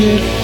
shit